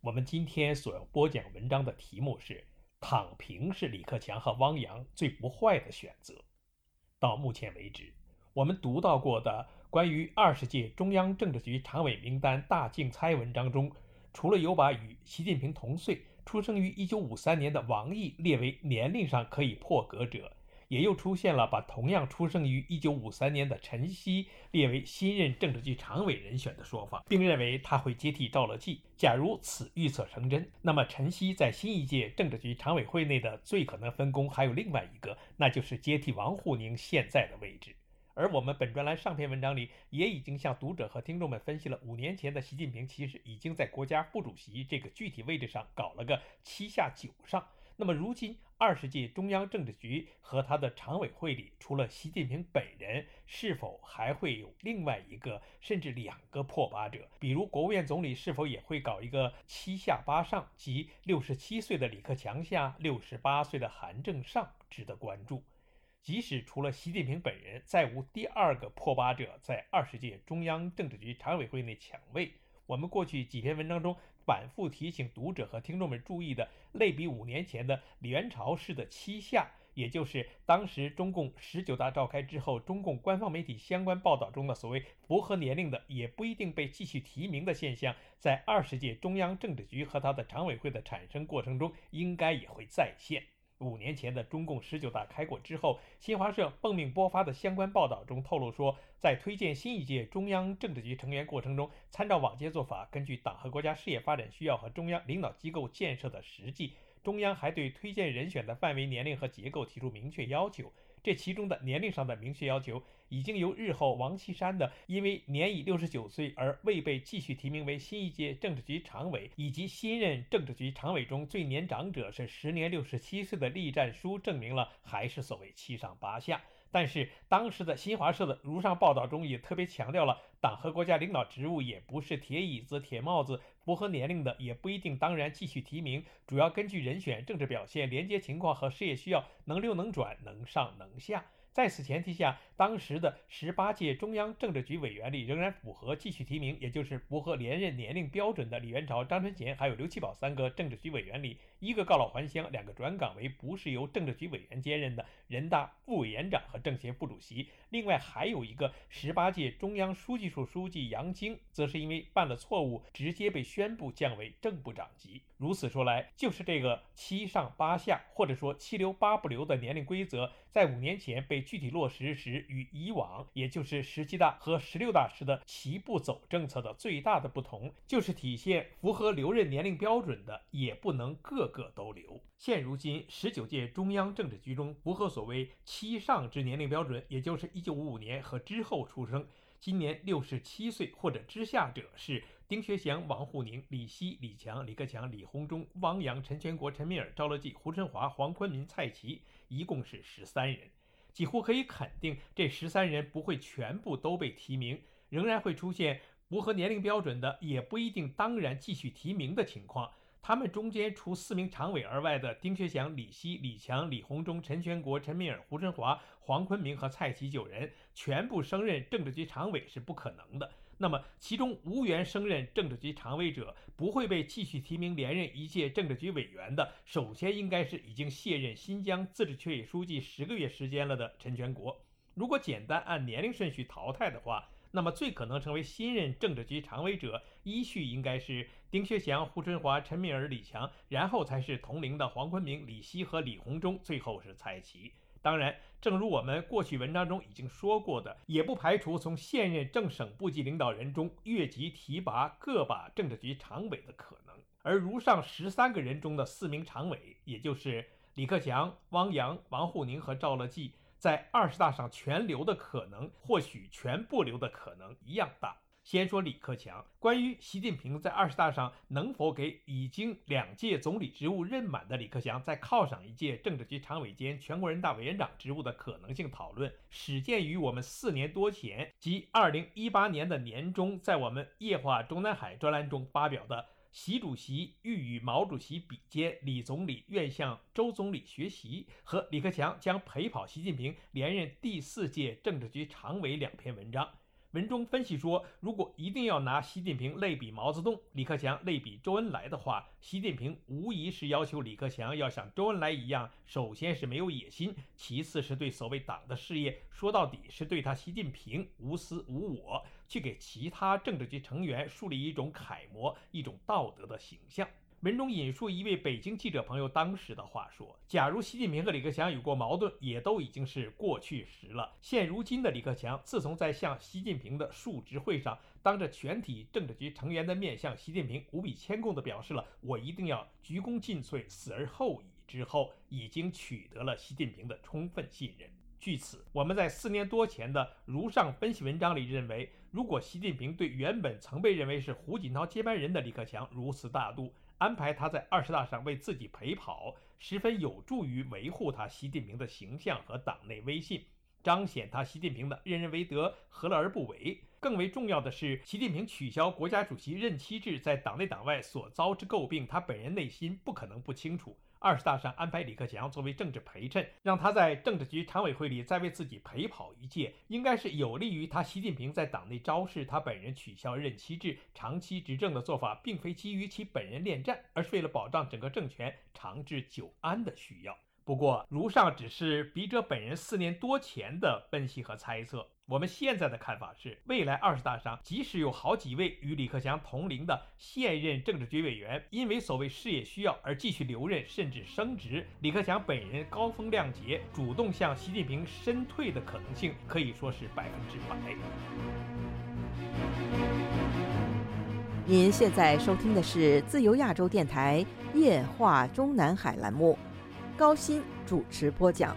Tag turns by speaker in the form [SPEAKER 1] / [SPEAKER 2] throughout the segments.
[SPEAKER 1] 我们今天所要播讲文章的题目是“躺平是李克强和汪洋最不坏的选择”。到目前为止，我们读到过的关于二十届中央政治局常委名单大竞猜文章中，除了有把与习近平同岁、出生于1953年的王毅列为年龄上可以破格者，也又出现了把同样出生于1953年的陈希列为新任政治局常委人选的说法，并认为他会接替赵乐际。假如此预测成真，那么陈希在新一届政治局常委会内的最可能分工还有另外一个，那就是接替王沪宁现在的位置。而我们本专栏上篇文章里也已经向读者和听众们分析了，五年前的习近平其实已经在国家副主席这个具体位置上搞了个七下九上。那么如今二十届中央政治局和他的常委会里，除了习近平本人，是否还会有另外一个甚至两个破八者？比如国务院总理是否也会搞一个七下八上，即六十七岁的李克强下六十八岁的韩正上，值得关注。即使除了习近平本人，再无第二个破八者在二十届中央政治局常委会内抢位。我们过去几篇文章中反复提醒读者和听众们注意的，类比五年前的李元朝式的七下，也就是当时中共十九大召开之后，中共官方媒体相关报道中的所谓符合年龄的也不一定被继续提名的现象，在二十届中央政治局和他的常委会的产生过程中，应该也会再现。五年前的中共十九大开过之后，新华社奉命播发的相关报道中透露说，在推荐新一届中央政治局成员过程中，参照往届做法，根据党和国家事业发展需要和中央领导机构建设的实际，中央还对推荐人选的范围、年龄和结构提出明确要求。这其中的年龄上的明确要求，已经由日后王岐山的因为年已六十九岁而未被继续提名为新一届政治局常委，以及新任政治局常委中最年长者是时年六十七岁的栗战书，证明了还是所谓七上八下。但是当时的新华社的如上报道中也特别强调了，党和国家领导职务也不是铁椅子、铁帽子，符合年龄的也不一定当然继续提名，主要根据人选政治表现、连接情况和事业需要，能溜能转，能上能下。在此前提下，当时的十八届中央政治局委员里仍然符合继续提名，也就是符合连任年龄标准的李元朝、张春贤还有刘奇葆三个政治局委员里，一个告老还乡，两个转岗为不是由政治局委员兼任的人大副委员长和政协副主席。另外还有一个十八届中央书记处书记杨晶，则是因为犯了错误，直接被宣布降为正部长级。如此说来，就是这个七上八下，或者说七留八不留的年龄规则，在五年前被。具体落实时与以往，也就是十七大和十六大时的齐步走政策的最大的不同，就是体现符合留任年龄标准的也不能各个都留。现如今，十九届中央政治局中符合所谓七上之年龄标准，也就是一九五五年和之后出生，今年六十七岁或者之下者是丁学祥、王沪宁、李希、李强、李克强、李鸿忠、汪洋、陈全国、陈敏尔、赵乐际、胡春华、黄坤民、蔡奇，一共是十三人。几乎可以肯定，这十三人不会全部都被提名，仍然会出现符合年龄标准的，也不一定当然继续提名的情况。他们中间除四名常委而外的丁学祥、李希、李强、李鸿忠、陈全国、陈敏尔、胡春华、黄坤明和蔡奇九人全部升任政治局常委是不可能的。那么，其中无缘升任政治局常委者，不会被继续提名连任一届政治局委员的，首先应该是已经卸任新疆自治区委书记十个月时间了的陈全国。如果简单按年龄顺序淘汰的话，那么最可能成为新任政治局常委者，依序应该是丁薛祥、胡春华、陈敏尔、李强，然后才是同龄的黄坤明、李希和李鸿忠，最后是蔡奇。当然，正如我们过去文章中已经说过的，也不排除从现任正省部级领导人中越级提拔各把政治局常委的可能。而如上十三个人中的四名常委，也就是李克强、汪洋、王沪宁和赵乐际，在二十大上全留的可能，或许全不留的可能一样大。先说李克强，关于习近平在二十大上能否给已经两届总理职务任满的李克强再犒赏一届政治局常委兼全国人大委员长职务的可能性讨论，始建于我们四年多前，即二零一八年的年中，在我们夜话中南海专栏中发表的“习主席欲与毛主席比肩，李总理愿向周总理学习”和李克强将陪跑习近平连任第四届政治局常委两篇文章。文中分析说，如果一定要拿习近平类比毛泽东，李克强类比周恩来的话，习近平无疑是要求李克强要像周恩来一样，首先是没有野心，其次是对所谓党的事业，说到底是对他习近平无私无我，去给其他政治局成员树立一种楷模、一种道德的形象。文中引述一位北京记者朋友当时的话说：“假如习近平和李克强有过矛盾，也都已经是过去时了。现如今的李克强，自从在向习近平的述职会上，当着全体政治局成员的面向习近平无比谦恭地表示了‘我一定要鞠躬尽瘁，死而后已’之后，已经取得了习近平的充分信任。据此，我们在四年多前的如上分析文章里认为，如果习近平对原本曾被认为是胡锦涛接班人的李克强如此大度，安排他在二十大上为自己陪跑，十分有助于维护他习近平的形象和党内威信，彰显他习近平的任人唯德，何乐而不为？更为重要的是，习近平取消国家主席任期制在党内党外所遭之诟病，他本人内心不可能不清楚。二十大上安排李克强作为政治陪衬，让他在政治局常委会里再为自己陪跑一届，应该是有利于他习近平在党内昭示。他本人取消任期制、长期执政的做法，并非基于其本人恋战，而是为了保障整个政权长治久安的需要。不过，如上只是笔者本人四年多前的分析和猜测。我们现在的看法是，未来二十大上，即使有好几位与李克强同龄的现任政治局委员，因为所谓事业需要而继续留任甚至升职，李克强本人高风亮节，主动向习近平申退的可能性可以说是百分之百。
[SPEAKER 2] 您现在收听的是自由亚洲电台夜话中南海栏目。高鑫主持播讲。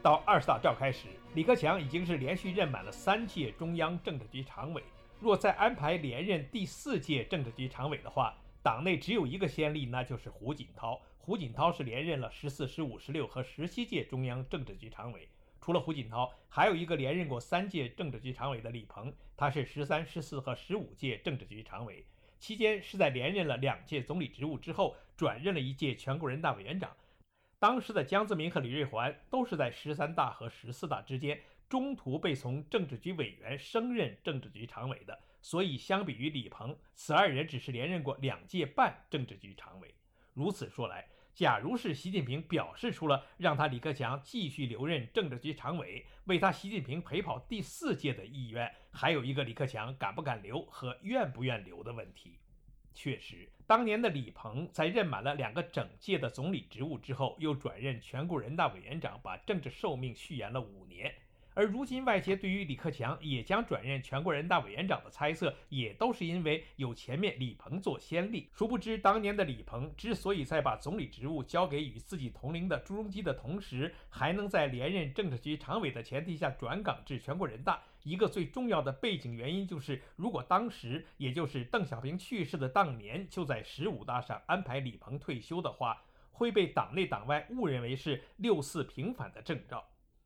[SPEAKER 1] 到二十大召开时，李克强已经是连续任满了三届中央政治局常委。若再安排连任第四届政治局常委的话，党内只有一个先例，那就是胡锦涛。胡锦涛是连任了十四、十五、十六和十七届中央政治局常委。除了胡锦涛，还有一个连任过三届政治局常委的李鹏，他是十三、十四和十五届政治局常委，期间是在连任了两届总理职务之后，转任了一届全国人大委员长。当时的江泽民和李瑞环都是在十三大和十四大之间，中途被从政治局委员升任政治局常委的，所以相比于李鹏，此二人只是连任过两届半政治局常委。如此说来，假如是习近平表示出了让他李克强继续留任政治局常委，为他习近平陪跑第四届的意愿，还有一个李克强敢不敢留和愿不愿留的问题。确实，当年的李鹏在任满了两个整届的总理职务之后，又转任全国人大委员长，把政治寿命续延了五年。而如今，外界对于李克强也将转任全国人大委员长的猜测，也都是因为有前面李鹏做先例。殊不知，当年的李鹏之所以在把总理职务交给与自己同龄的朱镕基的同时，还能在连任政治局常委的前提下转岗至全国人大，一个最重要的背景原因就是，如果当时，也就是邓小平去世的当年，就在十五大上安排李鹏退休的话，会被党内党外误认为是六四平反的征兆。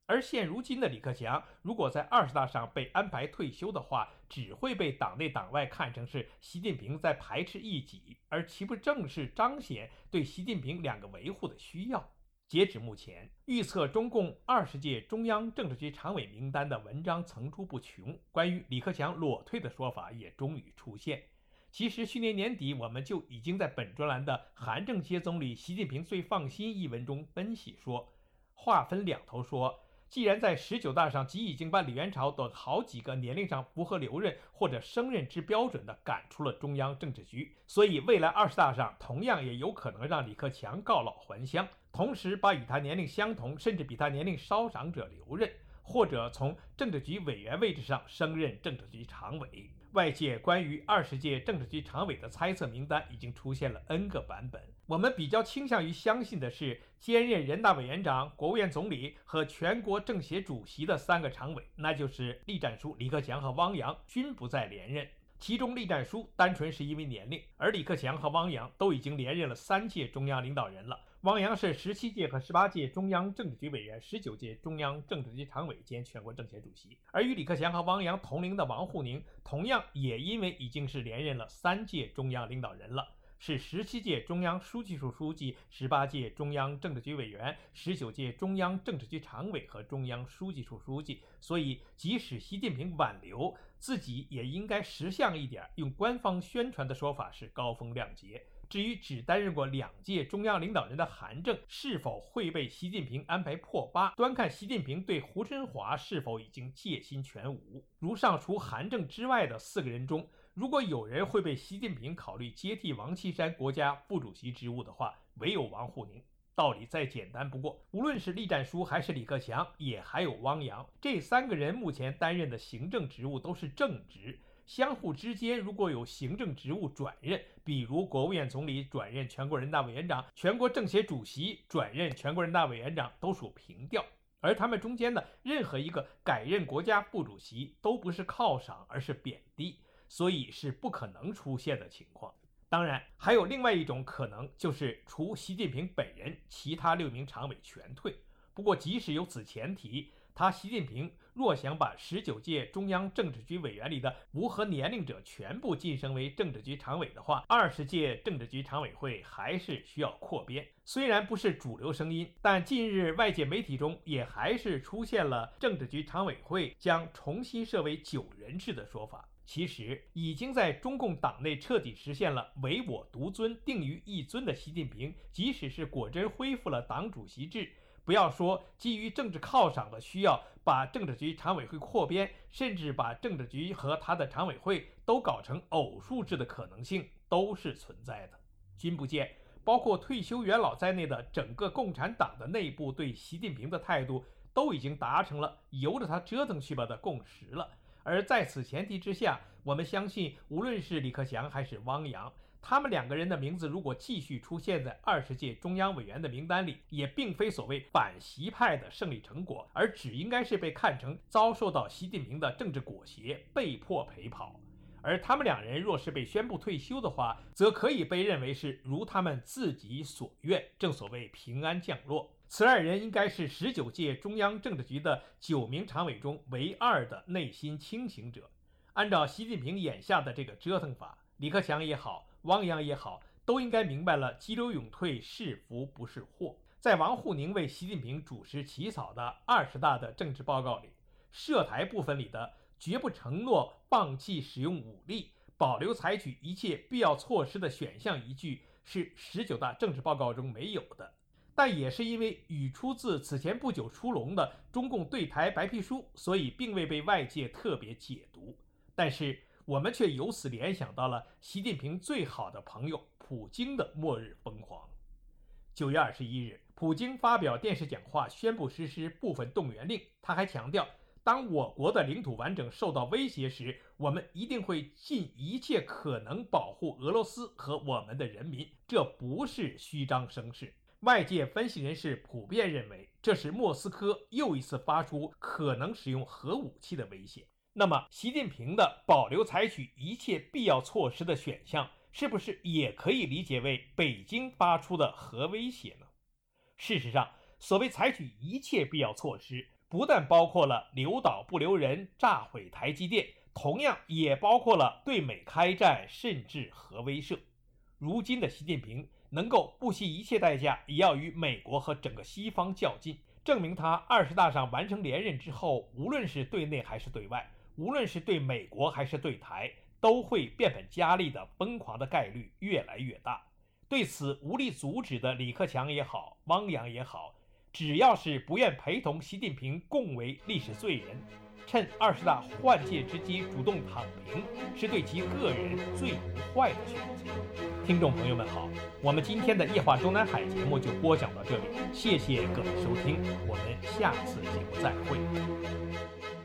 [SPEAKER 1] 而现如今的李克强，如果在二十大上被安排退休的话，只会被党内党外看成是习近平在排斥异己，而岂不正是彰显对习近平两个维护的需要？截止目前，预测中共二十届中央政治局常委名单的文章层出不穷，关于李克强裸退的说法也终于出现。其实去年年底，我们就已经在本专栏的《韩正接总理，习近平最放心》一文中分析说，话分两头说。既然在十九大上即已经把李元朝等好几个年龄上符合留任或者升任之标准的赶出了中央政治局，所以未来二十大上同样也有可能让李克强告老还乡，同时把与他年龄相同甚至比他年龄稍长者留任，或者从政治局委员位置上升任政治局常委。外界关于二十届政治局常委的猜测名单已经出现了 N 个版本，我们比较倾向于相信的是，兼任人大委员长、国务院总理和全国政协主席的三个常委，那就是栗战书、李克强和汪洋，均不再连任。其中，栗战书单纯是因为年龄，而李克强和汪洋都已经连任了三届中央领导人了。汪洋是十七届和十八届中央政治局委员，十九届中央政治局常委兼全国政协主席。而与李克强和汪洋同龄的王沪宁，同样也因为已经是连任了三届中央领导人了。是十七届中央书记处书记、十八届中央政治局委员、十九届中央政治局常委和中央书记处书记，所以即使习近平挽留，自己也应该识相一点。用官方宣传的说法是高风亮节。至于只担任过两届中央领导人的韩正是否会被习近平安排破八，端看习近平对胡春华是否已经戒心全无。如上除韩正之外的四个人中，如果有人会被习近平考虑接替王岐山国家副主席职务的话，唯有王沪宁。道理再简单不过，无论是栗战书还是李克强，也还有汪洋，这三个人目前担任的行政职务都是正职，相互之间如果有行政职务转任，比如国务院总理转任全国人大委员长，全国政协主席转任全国人大委员长，都属平调。而他们中间的任何一个改任国家副主席，都不是犒赏，而是贬低。所以是不可能出现的情况。当然，还有另外一种可能，就是除习近平本人，其他六名常委全退。不过，即使有此前提，他习近平若想把十九届中央政治局委员里的无核年龄者全部晋升为政治局常委的话，二十届政治局常委会还是需要扩编。虽然不是主流声音，但近日外界媒体中也还是出现了政治局常委会将重新设为九人制的说法。其实已经在中共党内彻底实现了唯我独尊、定于一尊的习近平，即使是果真恢复了党主席制，不要说基于政治犒赏的需要把政治局常委会扩编，甚至把政治局和他的常委会都搞成偶数制的可能性都是存在的。君不见，包括退休元老在内的整个共产党的内部对习近平的态度都已经达成了由着他折腾去吧的共识了。而在此前提之下，我们相信，无论是李克强还是汪洋，他们两个人的名字如果继续出现在二十届中央委员的名单里，也并非所谓反习派的胜利成果，而只应该是被看成遭受到习近平的政治裹挟，被迫陪跑。而他们两人若是被宣布退休的话，则可以被认为是如他们自己所愿，正所谓平安降落。此二人应该是十九届中央政治局的九名常委中唯二的内心清醒者。按照习近平眼下的这个折腾法，李克强也好，汪洋也好，都应该明白了激流勇退是福不是祸。在王沪宁为习近平主持起草的二十大的政治报告里，涉台部分里的绝不承诺放弃使用武力、保留采取一切必要措施的选项一句，是十九大政治报告中没有的。但也是因为语出自此前不久出笼的中共对台白皮书，所以并未被外界特别解读。但是我们却由此联想到了习近平最好的朋友普京的末日疯狂。九月二十一日，普京发表电视讲话，宣布实施部分动员令。他还强调，当我国的领土完整受到威胁时，我们一定会尽一切可能保护俄罗斯和我们的人民。这不是虚张声势。外界分析人士普遍认为，这是莫斯科又一次发出可能使用核武器的威胁。那么，习近平的保留采取一切必要措施的选项，是不是也可以理解为北京发出的核威胁呢？事实上，所谓采取一切必要措施，不但包括了留岛不留人、炸毁台积电，同样也包括了对美开战，甚至核威慑。如今的习近平。能够不惜一切代价，也要与美国和整个西方较劲，证明他二十大上完成连任之后，无论是对内还是对外，无论是对美国还是对台，都会变本加厉的疯狂的概率越来越大。对此无力阻止的李克强也好，汪洋也好，只要是不愿陪同习近平共为历史罪人。趁二十大换届之机主动躺平，是对其个人最不坏的选择。听众朋友们好，我们今天的夜话中南海节目就播讲到这里，谢谢各位收听，我们下次节目再会。